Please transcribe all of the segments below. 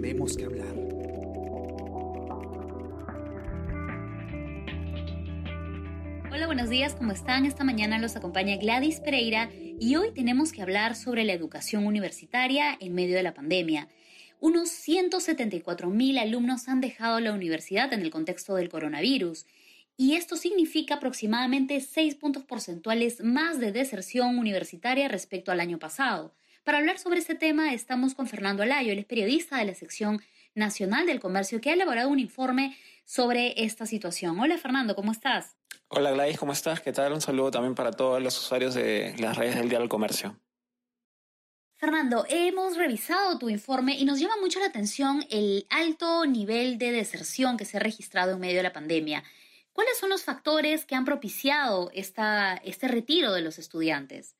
tenemos que hablar. Hola, buenos días, ¿cómo están? Esta mañana los acompaña Gladys Pereira y hoy tenemos que hablar sobre la educación universitaria en medio de la pandemia. Unos 174 mil alumnos han dejado la universidad en el contexto del coronavirus y esto significa aproximadamente 6 puntos porcentuales más de deserción universitaria respecto al año pasado. Para hablar sobre este tema estamos con Fernando Alayo, él es periodista de la sección nacional del comercio que ha elaborado un informe sobre esta situación. Hola Fernando, ¿cómo estás? Hola Gladys, ¿cómo estás? ¿Qué tal? Un saludo también para todos los usuarios de las redes del Día del Comercio. Fernando, hemos revisado tu informe y nos llama mucho la atención el alto nivel de deserción que se ha registrado en medio de la pandemia. ¿Cuáles son los factores que han propiciado esta, este retiro de los estudiantes?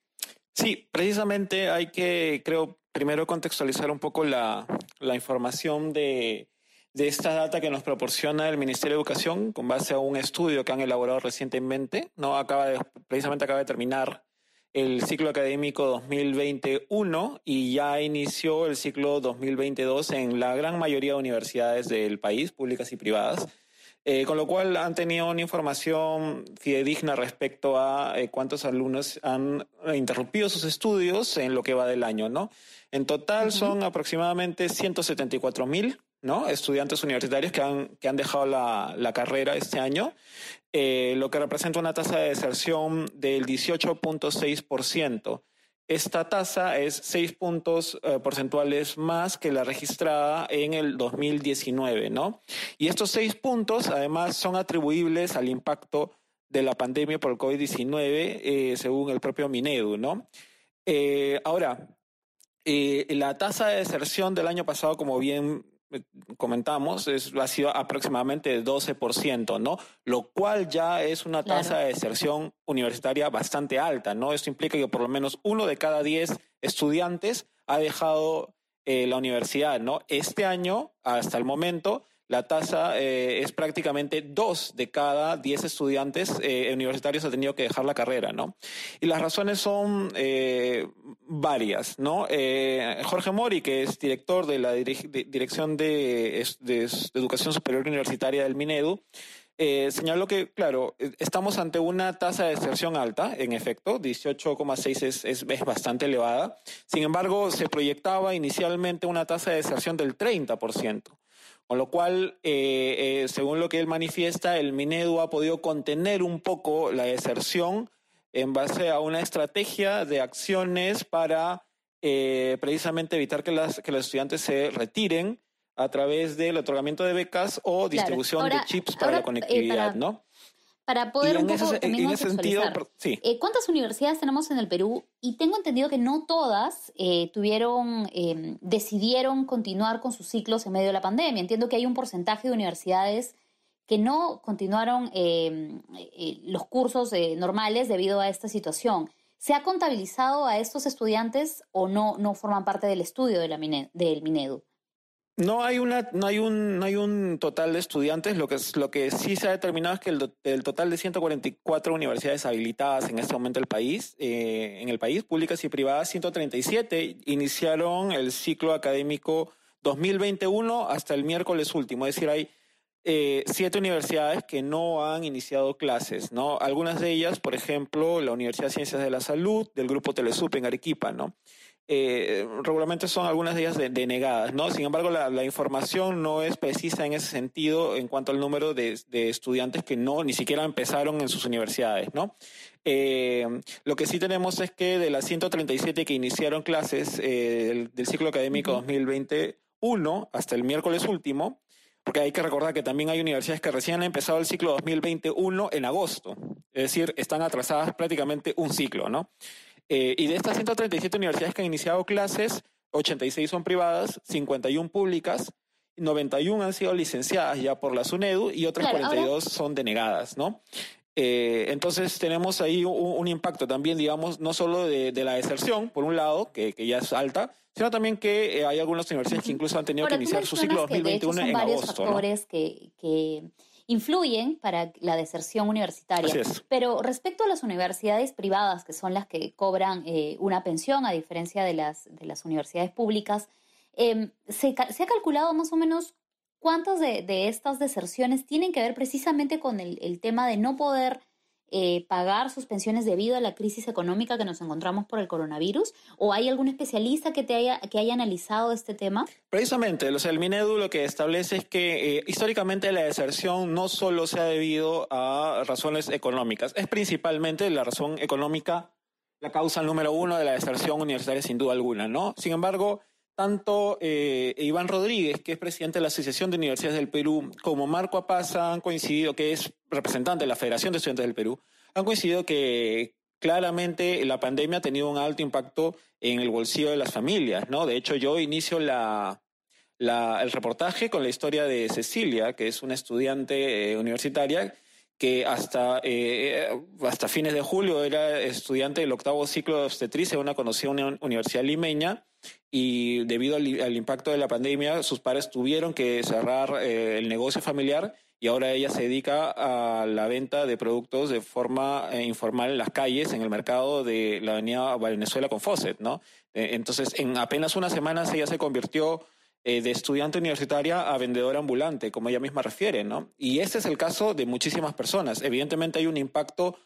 Sí, precisamente hay que, creo, primero contextualizar un poco la, la información de, de esta data que nos proporciona el Ministerio de Educación con base a un estudio que han elaborado recientemente, ¿no? Acaba precisamente acaba de terminar el ciclo académico 2021 y ya inició el ciclo 2022 en la gran mayoría de universidades del país, públicas y privadas. Eh, con lo cual han tenido una información fidedigna respecto a eh, cuántos alumnos han interrumpido sus estudios en lo que va del año, ¿no? En total son aproximadamente 174 mil ¿no? estudiantes universitarios que han, que han dejado la, la carrera este año, eh, lo que representa una tasa de deserción del 18.6%. Esta tasa es seis puntos eh, porcentuales más que la registrada en el 2019, ¿no? Y estos seis puntos, además, son atribuibles al impacto de la pandemia por el COVID-19, eh, según el propio Minedu, ¿no? ahora, la tasa de deserción del año pasado, como bien comentamos, es, ha sido aproximadamente 12%, ¿no? Lo cual ya es una tasa de deserción universitaria bastante alta, ¿no? Esto implica que por lo menos uno de cada diez estudiantes ha dejado eh, la universidad, ¿no? Este año, hasta el momento, la tasa eh, es prácticamente dos de cada diez estudiantes eh, universitarios han tenido que dejar la carrera, ¿no? Y las razones son eh, varias, ¿no? Jorge Mori, que es director de la Dirección de, Educación Superior Universitaria del Minedu, señaló que, claro, estamos ante una tasa de deserción alta, en efecto, 18,6 es, es, es, bastante elevada. Sin embargo, se proyectaba inicialmente una tasa de deserción del 30%. Con lo cual, eh, eh, según lo que él manifiesta, el Minedu ha podido contener un poco la deserción en base a una estrategia de acciones para eh, precisamente evitar que, las, que los estudiantes se retiren a través del otorgamiento de becas o distribución de chips para la conectividad, ¿no? Para poder un poco sentido, sí. Eh, ¿Cuántas universidades tenemos en el Perú? Y tengo entendido que no todas eh, tuvieron, em, decidieron continuar con sus ciclos en medio de la pandemia. Entiendo que hay un porcentaje de universidades que no continuaron em, eh, los cursos normales debido a esta situación. ¿Se ha contabilizado a estos estudiantes o no, no forman parte del estudio de la del Minedu? No hay una, no hay un, no hay un total de estudiantes. Lo que, lo que sí se ha determinado es que el, total de 144 universidades habilitadas en este momento el país, eh, en el país, públicas y privadas, 137 iniciaron el ciclo académico 2021 hasta el miércoles último. Es decir, hay eh, siete universidades que no han iniciado clases, ¿no? Algunas de ellas, por ejemplo, la Universidad de Ciencias de la Salud, del Grupo Telesup en Arequipa, ¿no? Eh, regularmente son algunas de ellas denegadas, ¿no? Sin embargo, la, información no es precisa en ese sentido en cuanto al número de, estudiantes que no ni siquiera empezaron en sus universidades, ¿no? Eh, lo que sí tenemos es que de las 137 que iniciaron clases eh, del, ciclo académico 2021 hasta el miércoles último, porque hay que recordar que también hay universidades que recién han empezado el ciclo 2021 en agosto, es decir, están atrasadas prácticamente un ciclo, ¿no? Eh, y de estas 137 universidades que han iniciado clases, 86 son privadas, 51 públicas, 91 han sido licenciadas ya por la SUNEDU y otras 42 son denegadas, ¿no? Eh, entonces tenemos ahí un, impacto también, digamos, no solo de, la deserción, por un lado, que, ya es alta, sino también que eh, hay algunas universidades que incluso han tenido que iniciar su ciclo 2021 son en varios factores que, que influyen para la deserción universitaria. Pero respecto a las universidades privadas, que son las que cobran eh, una pensión, a diferencia de las, de las universidades públicas, Em, se, ha calculado más o menos cuántas de, estas deserciones tienen que ver precisamente con el tema de no poder eh, pagar sus pensiones debido a la crisis económica que nos encontramos por el coronavirus? ¿O hay algún especialista que, te haya, que haya analizado este tema? Precisamente, o sea, el Minedu lo que establece es que eh, históricamente la deserción no solo se ha debido a razones económicas, es principalmente la razón económica la causa número uno de la deserción universitaria sin duda alguna, ¿no? Sin embargo, tanto eh, Iván Rodríguez, que es presidente de la Asociación de Universidades del Perú, como Marco Apaza han coincidido, que es representante de la Federación de Estudiantes del Perú, han coincidido que claramente la pandemia ha tenido un alto impacto en el bolsillo de las familias, ¿no? De hecho, yo inicio la, el reportaje con la historia de Cecilia, que es una estudiante eh, universitaria que hasta, eh, hasta fines de julio era estudiante del octavo ciclo de obstetricia en una conocida universidad limeña y debido al, impacto de la pandemia, sus padres tuvieron que cerrar eh, el negocio familiar y ahora ella se dedica a la venta de productos de forma eh, informal en las calles, en el mercado de la avenida Venezuela con Fawcett, ¿no? Eh, entonces, en apenas unas semanas ella se convirtió de estudiante universitaria a vendedora ambulante, como ella misma refiere, ¿no? Y este es el caso de muchísimas personas. Evidentemente hay un impacto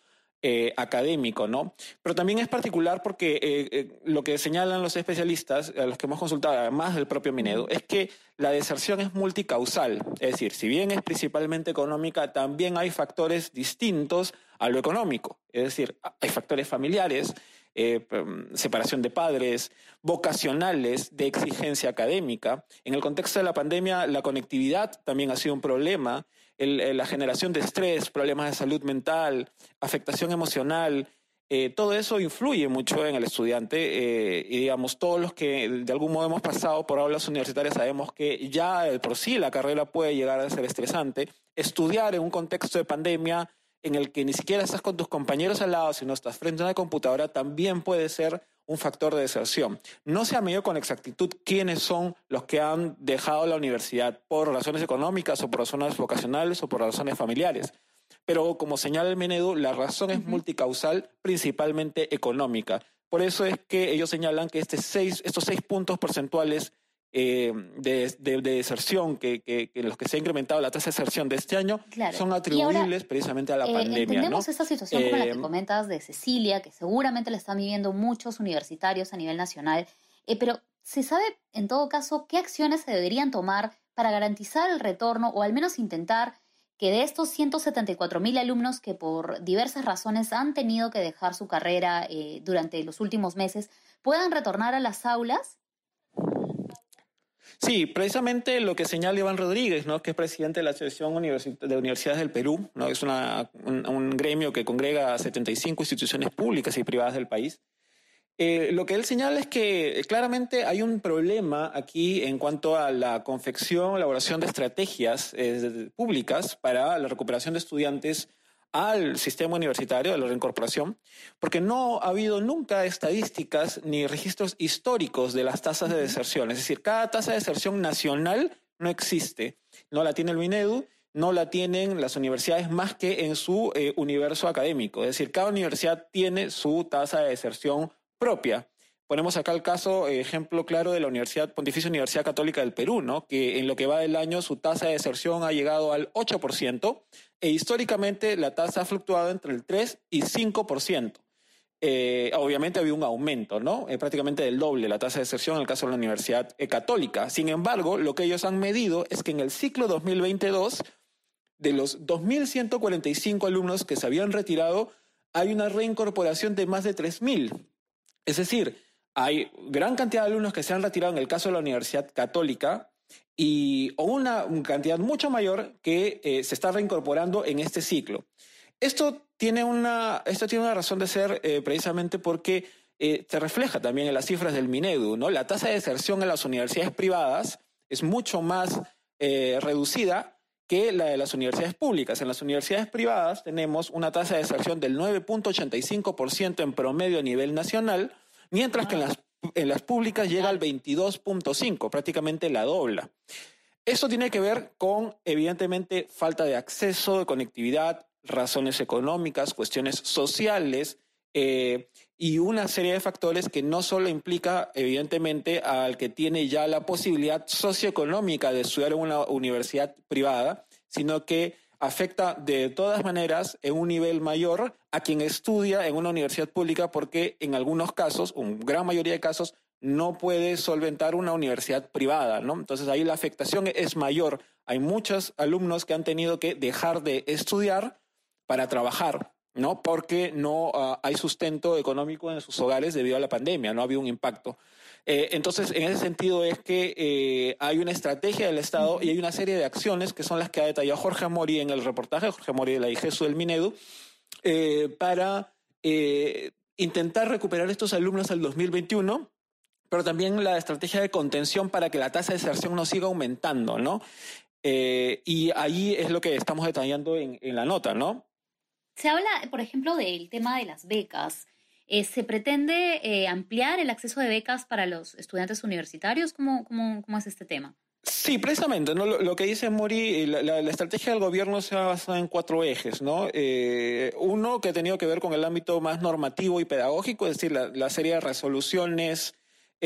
eh, académico, ¿no? Pero también es particular porque eh, eh, lo que señalan los especialistas, a los que hemos consultado, además del propio Minedo, es que la deserción es multicausal. Es decir, si bien es principalmente económica, también hay factores distintos a lo económico. Es decir, hay factores familiares, mm, separación de padres, vocacionales, de exigencia académica. En el contexto de la pandemia, la conectividad también ha sido un problema eh, la generación de estrés, problemas de salud mental, afectación emocional, eh, todo eso influye mucho en el estudiante eh, y digamos, todos los que de algún modo hemos pasado por aulas universitarias sabemos que ya por sí la carrera puede llegar a ser estresante. Estudiar en un contexto de pandemia en el que ni siquiera estás con tus compañeros al lado, sino estás frente a una computadora, también puede ser un factor de deserción. No se ha medido con exactitud quiénes son los que han dejado la universidad por razones económicas o por razones vocacionales o por razones familiares. Pero como señala el Menedo, la razón es multicausal, principalmente económica. Por eso es que ellos señalan que este estos seis puntos porcentuales eh, de, deserción, que, que, los que se ha incrementado la tasa de deserción de este año, son atribuibles precisamente a la eh, pandemia. Entendemos esta situación como la que eh, comentas de Cecilia, que seguramente la están viviendo muchos universitarios a nivel nacional, pero ¿se sabe en todo caso qué acciones se deberían tomar para garantizar el retorno o al menos intentar que de estos 174 mil alumnos que por diversas razones han tenido que dejar su carrera durante los últimos meses puedan retornar a las aulas Sí, precisamente lo que señala Iván Rodríguez, ¿no? que es presidente de la Asociación de Universidades del Perú, ¿no? es un, gremio que congrega a 75 instituciones públicas y privadas del país. Eh, lo que él señala es que claramente hay un problema aquí en cuanto a la confección, elaboración de estrategias eh, públicas para la recuperación de estudiantes al sistema universitario de la reincorporación, porque no ha habido nunca estadísticas ni registros históricos de las tasas de deserción. Es decir, cada tasa de deserción nacional no existe. No la tiene el Minedu, no la tienen las universidades más que en su eh, universo académico. Es decir, cada universidad tiene su tasa de deserción propia. Ponemos acá el caso, ejemplo claro de la Universidad Pontificia Universidad Católica del Perú, ¿no? que en lo que va del año su tasa de deserción ha llegado al 8%, e históricamente la tasa ha fluctuado entre el 3 y 5%. Eh, obviamente había un aumento, ¿no? Eh, prácticamente del doble la tasa de deserción en el caso de la Universidad eh, Católica. Sin embargo, lo que ellos han medido es que en el ciclo 2022, de los 2.145 alumnos que se habían retirado, hay una reincorporación de más de 3.000. Es decir, hay gran cantidad de alumnos que se han retirado en el caso de la Universidad Católica, y o una cantidad mucho mayor que eh, se está reincorporando en este ciclo. Esto tiene una, esto tiene una razón de ser eh, precisamente porque eh, se refleja también en las cifras del Minedu. La tasa de deserción en las universidades privadas es mucho más reducida que la de las universidades públicas. En las universidades privadas tenemos una tasa de deserción del 9.85% en promedio a nivel nacional, mientras que en las en las públicas llega al 22.5, prácticamente la dobla. Esto tiene que ver con, evidentemente, falta de acceso, de conectividad, razones económicas, cuestiones sociales, Eh, y una serie de factores que no solo implica, evidentemente, al que tiene ya la posibilidad socioeconómica de estudiar en una universidad privada, sino que afecta de todas maneras en un nivel mayor a quien estudia en una universidad pública porque en algunos casos, en gran mayoría de casos, no puede solventar una universidad privada, ¿no? Entonces ahí la afectación es mayor. Hay muchos alumnos que han tenido que dejar de estudiar para trabajar, ¿no? Porque no ah, hay sustento económico en sus hogares debido a la pandemia, no ha habido un impacto. Eh, entonces, en ese sentido es que eh, hay una estrategia del Estado y hay una serie de acciones que son las que ha detallado Jorge Mori en el reportaje, Jorge Mori de la IGESU del Minedu, eh, para intentar recuperar estos alumnos al 2021 pero también la estrategia de contención para que la tasa de deserción no siga aumentando, ¿no? Eh, y ahí es lo que estamos detallando en, la nota, ¿no? Se habla, por ejemplo, del tema de las becas. Eh, ¿Se pretende eh, ampliar el acceso de becas para los estudiantes universitarios? ¿Cómo, cómo, cómo es este tema? Sí, precisamente, ¿no? Lo, que dice Mori, la, estrategia del gobierno se ha basado en cuatro ejes, ¿no? uno que ha tenido que ver con el ámbito más normativo y pedagógico, es decir, la serie de resoluciones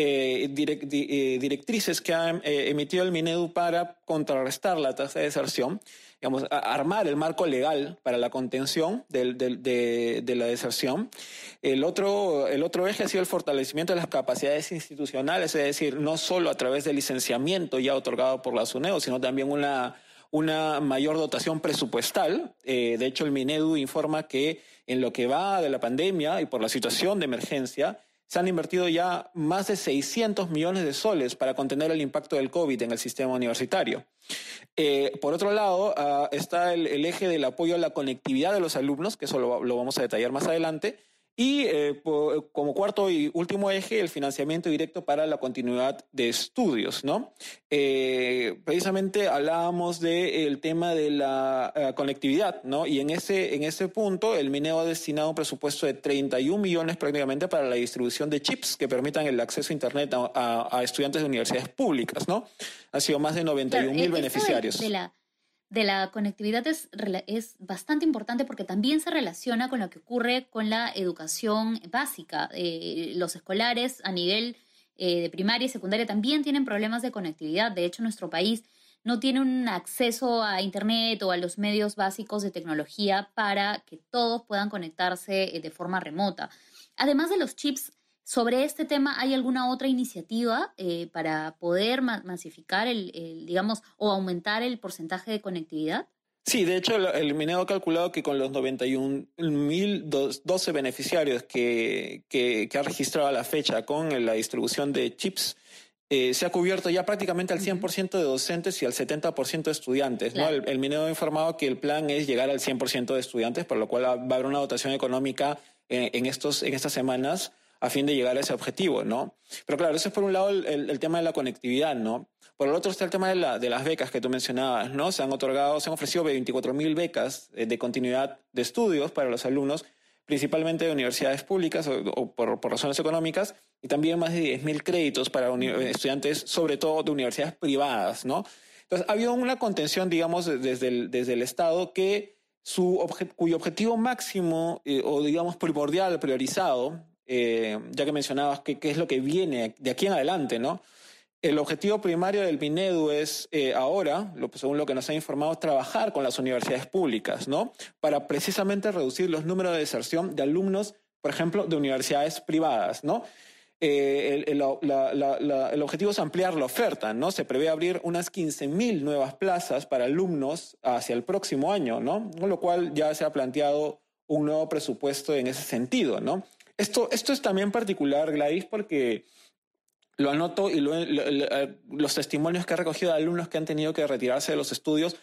eh, eh, directrices que ha eh, emitido el Minedu para contrarrestar la tasa de deserción, digamos, armar el marco legal para la contención de, la deserción. El otro, el otro eje ha sido el fortalecimiento de las capacidades institucionales, es decir, no solo a través del licenciamiento ya otorgado por la SUNEO, sino también una, una mayor dotación presupuestal. de hecho, el Minedu informa que en lo que va de la pandemia y por la situación de emergencia, se han invertido ya más de 600 millones de soles para contener el impacto del COVID en el sistema universitario. Eh, por otro lado, ah, está el, eje del apoyo a la conectividad de los alumnos, que eso lo vamos a detallar más adelante, y eh, como cuarto y último eje, el financiamiento directo para la continuidad de estudios, ¿no? Eh, precisamente hablábamos del tema de la eh, conectividad, ¿no? Y en ese, en ese punto, el MINEO ha destinado un presupuesto de 31 millones prácticamente para la distribución de chips que permitan el acceso a Internet a, estudiantes de universidades públicas, ¿no? Ha sido más de 91 mil beneficiarios de la conectividad es, es, bastante importante porque también se relaciona con lo que ocurre con la educación básica. Eh, los escolares a nivel eh, de primaria y secundaria también tienen problemas de conectividad. De hecho, nuestro país no tiene un acceso a Internet o a los medios básicos de tecnología para que todos puedan conectarse eh, de forma remota. Además de los chips sobre este tema, ¿hay alguna otra iniciativa eh, para poder masificar el, digamos, o aumentar el porcentaje de conectividad? Sí, de hecho, el, Mineo ha calculado que con los 91.012 beneficiarios que, que, ha registrado a la fecha con la distribución de chips, eh, se ha cubierto ya prácticamente al 100% de docentes y al 70% de estudiantes. ¿no? El, el, Mineo ha informado que el plan es llegar al 100% de estudiantes, por lo cual va a haber una dotación económica eh, en, estos, en estas semanas a fin de llegar a ese objetivo, ¿no? Pero claro, eso es por un lado el, tema de la conectividad, ¿no? Por el otro está el tema de, la, de, las becas que tú mencionabas, ¿no? Se han otorgado, se han ofrecido 24 mil becas eh, de continuidad de estudios para los alumnos, principalmente de universidades públicas o, por, razones económicas, y también más de 10 mil créditos para estudiantes, sobre todo de universidades privadas, ¿no? Entonces, ha habido una contención, digamos, desde el, desde el Estado que su cuyo objetivo máximo eh, o, digamos, primordial, priorizado, eh, ya que mencionabas qué es lo que viene de aquí en adelante, ¿no? El objetivo primario del Minedu es eh, ahora, según lo que nos ha informado, trabajar con las universidades públicas, ¿no? Para precisamente reducir los números de deserción de alumnos, por ejemplo, de universidades privadas, ¿no? Eh, el, el, objetivo es ampliar la oferta, ¿no? Se prevé abrir unas 15.000 nuevas plazas para alumnos hacia el próximo año, ¿no? Con lo cual ya se ha planteado un nuevo presupuesto en ese sentido, ¿no? Esto, esto es también particular, Gladys, porque lo anoto y eh, los testimonios que he recogido de alumnos que han tenido que retirarse de los estudios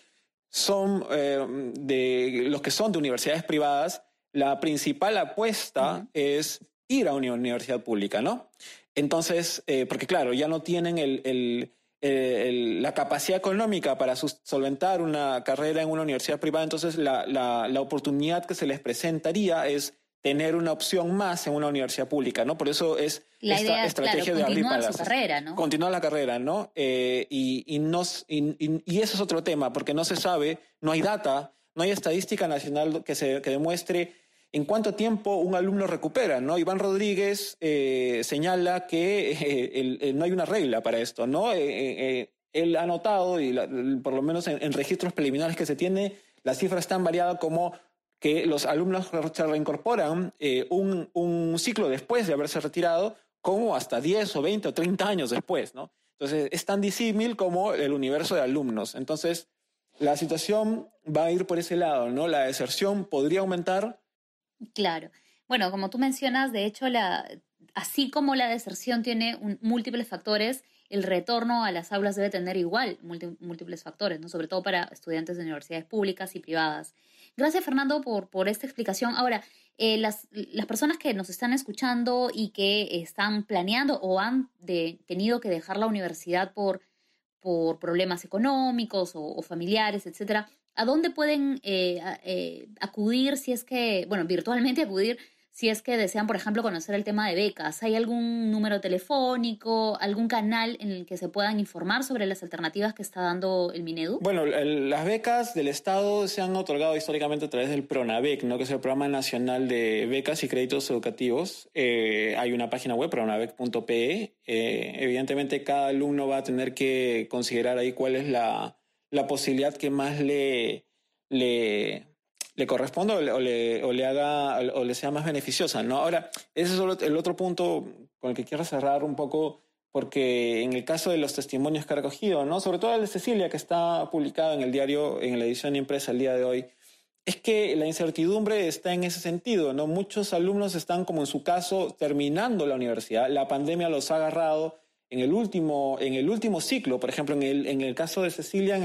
son eh, de los que son de universidades privadas. La principal apuesta es ir a una universidad pública, ¿no? Entonces, eh, porque claro, ya no tienen la capacidad económica para solventar una carrera en una universidad privada, entonces la, la oportunidad que se les presentaría es tener una opción más en una universidad pública, ¿no? Por eso es esta estrategia de abrir para su carrera, ¿no? Continuar la carrera, ¿no? Eh, y, y, nos, y, y, eso es otro tema, porque no se sabe, no hay data, no hay estadística nacional que, se, que demuestre en cuánto tiempo un alumno recupera, ¿no? Iván Rodríguez eh, señala que eh, no hay una regla para esto, ¿no? Él ha notado, y por lo menos en, registros preliminares que se tiene, las cifras están variadas como que los alumnos se reincorporan un, un, ciclo después de haberse retirado, como hasta 10 o 20 o 30 años después, ¿no? Entonces, es tan disímil como el universo de alumnos. Entonces, la situación va a ir por ese lado, ¿no? La deserción podría aumentar Claro. Bueno, como tú mencionas, de hecho, así como la deserción tiene múltiples factores, el retorno a las aulas debe tener igual múltiples factores, ¿no? sobre todo para estudiantes de universidades públicas y privadas. Gracias, Fernando, por, por esta explicación. Ahora, eh, las, las, personas que nos están escuchando y que están planeando o han tenido que dejar la universidad por, por problemas económicos o, o familiares, etcétera, ¿A dónde pueden eh, eh, acudir si es que, bueno, virtualmente acudir si es que desean, por ejemplo, conocer el tema de becas? ¿Hay algún número telefónico, algún canal en el que se puedan informar sobre las alternativas que está dando el Minedu? Bueno, las becas del Estado se han otorgado históricamente a través del PRONAVEC, ¿no? que es el Programa Nacional de Becas y Créditos Educativos. Eh, hay una página web, pronavec.pe. evidentemente, cada alumno va a tener que considerar ahí cuál es la la posibilidad que más le, le, le corresponda o le, haga o le sea más beneficiosa, ¿no? Ahora, ese es el otro punto con el que quiero cerrar un poco, porque en el caso de los testimonios que ha recogido, ¿no? Sobre todo el de Cecilia, que está publicado en el diario, en la edición impresa el día de hoy, es que la incertidumbre está en ese sentido, ¿no? Muchos alumnos están, como en su caso, terminando la universidad, la pandemia los ha agarrado, en el último, en el último ciclo, por ejemplo, en el, en el caso de Cecilia,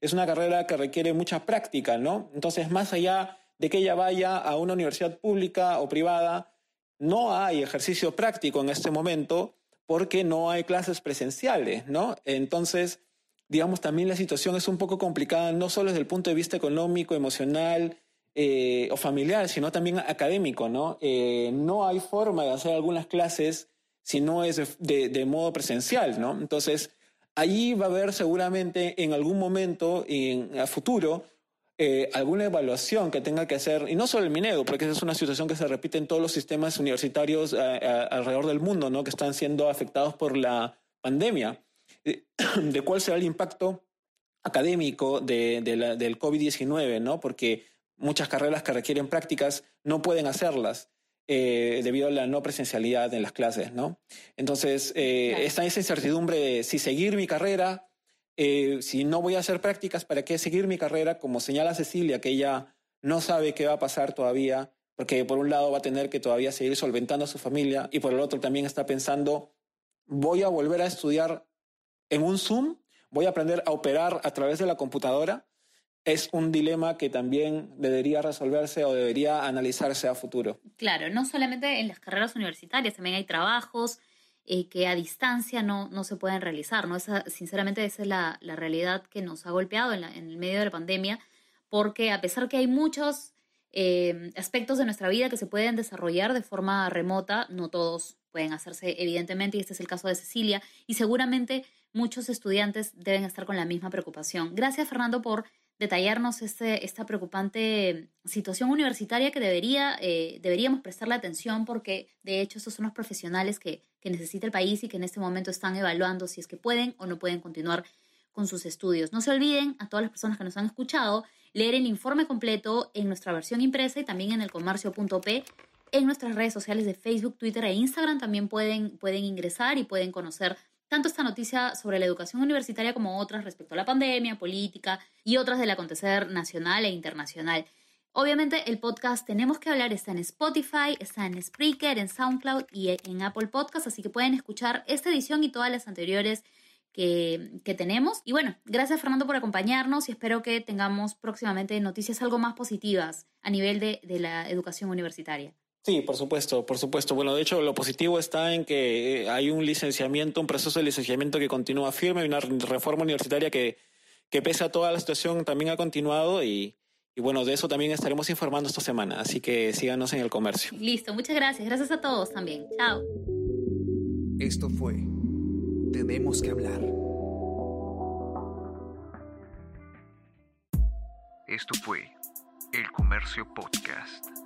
es una carrera que requiere mucha práctica, ¿no? Entonces, más allá de que ella vaya a una universidad pública o privada, no hay ejercicio práctico en este momento porque no hay clases presenciales, ¿no? Entonces, digamos, también la situación es un poco complicada, no solo desde el punto de vista económico, emocional eh, o familiar, sino también académico, ¿no? Eh, no hay forma de hacer algunas clases si no es de, modo presencial, ¿no? Entonces, ahí va a haber seguramente en algún momento, en, a futuro, eh, alguna evaluación que tenga que hacer, y no solo el Minedo, porque esa es una situación que se repite en todos los sistemas universitarios eh, alrededor del mundo, ¿no? que están siendo afectados por la pandemia, de cuál será el impacto académico de, del COVID-19, ¿no? porque muchas carreras que requieren prácticas no pueden hacerlas. Eh, debido a la no presencialidad en las clases, ¿no? Entonces, eh, está esa incertidumbre de si seguir mi carrera, eh, si no voy a hacer prácticas, ¿para qué seguir mi carrera? Como señala Cecilia, que ella no sabe qué va a pasar todavía, porque por un lado va a tener que todavía seguir solventando a su familia y por el otro también está pensando, voy a volver a estudiar en un Zoom, voy a aprender a operar a través de la computadora es un dilema que también debería resolverse o debería analizarse a futuro. Claro, no solamente en las carreras universitarias, también hay trabajos eh, que a distancia no, no se pueden realizar. ¿no? Esa, sinceramente, esa es la, la realidad que nos ha golpeado en, en, el medio de la pandemia, porque a pesar que hay muchos eh, aspectos de nuestra vida que se pueden desarrollar de forma remota, no todos pueden hacerse, evidentemente, y este es el caso de Cecilia, y seguramente muchos estudiantes deben estar con la misma preocupación. Gracias, Fernando, por detallarnos este, esta preocupante situación universitaria que debería, eh, deberíamos prestarle atención porque de hecho estos son los profesionales que, que necesita el país y que en este momento están evaluando si es que pueden o no pueden continuar con sus estudios. No se olviden, a todas las personas que nos han escuchado, leer el informe completo en nuestra versión impresa y también en el comercio.p. En nuestras redes sociales de Facebook, Twitter e Instagram también pueden, pueden ingresar y pueden conocer tanto esta noticia sobre la educación universitaria como otras respecto a la pandemia, política y otras del acontecer nacional e internacional. Obviamente el podcast Tenemos que hablar está en Spotify, está en Spreaker, en SoundCloud y en Apple Podcast, así que pueden escuchar esta edición y todas las anteriores que, tenemos. Y bueno, gracias Fernando por acompañarnos y espero que tengamos próximamente noticias algo más positivas a nivel de la educación universitaria. Sí, por supuesto, por supuesto. Bueno, de hecho, lo positivo está en que eh, hay un licenciamiento, un proceso de licenciamiento que continúa firme, y una reforma universitaria que, que pese a toda la situación también ha continuado y, y bueno, de eso también estaremos informando esta semana, así que síganos en el comercio. Listo, muchas gracias. Gracias a todos también. Chao. Esto fue Tenemos que hablar. Esto fue El Comercio Podcast.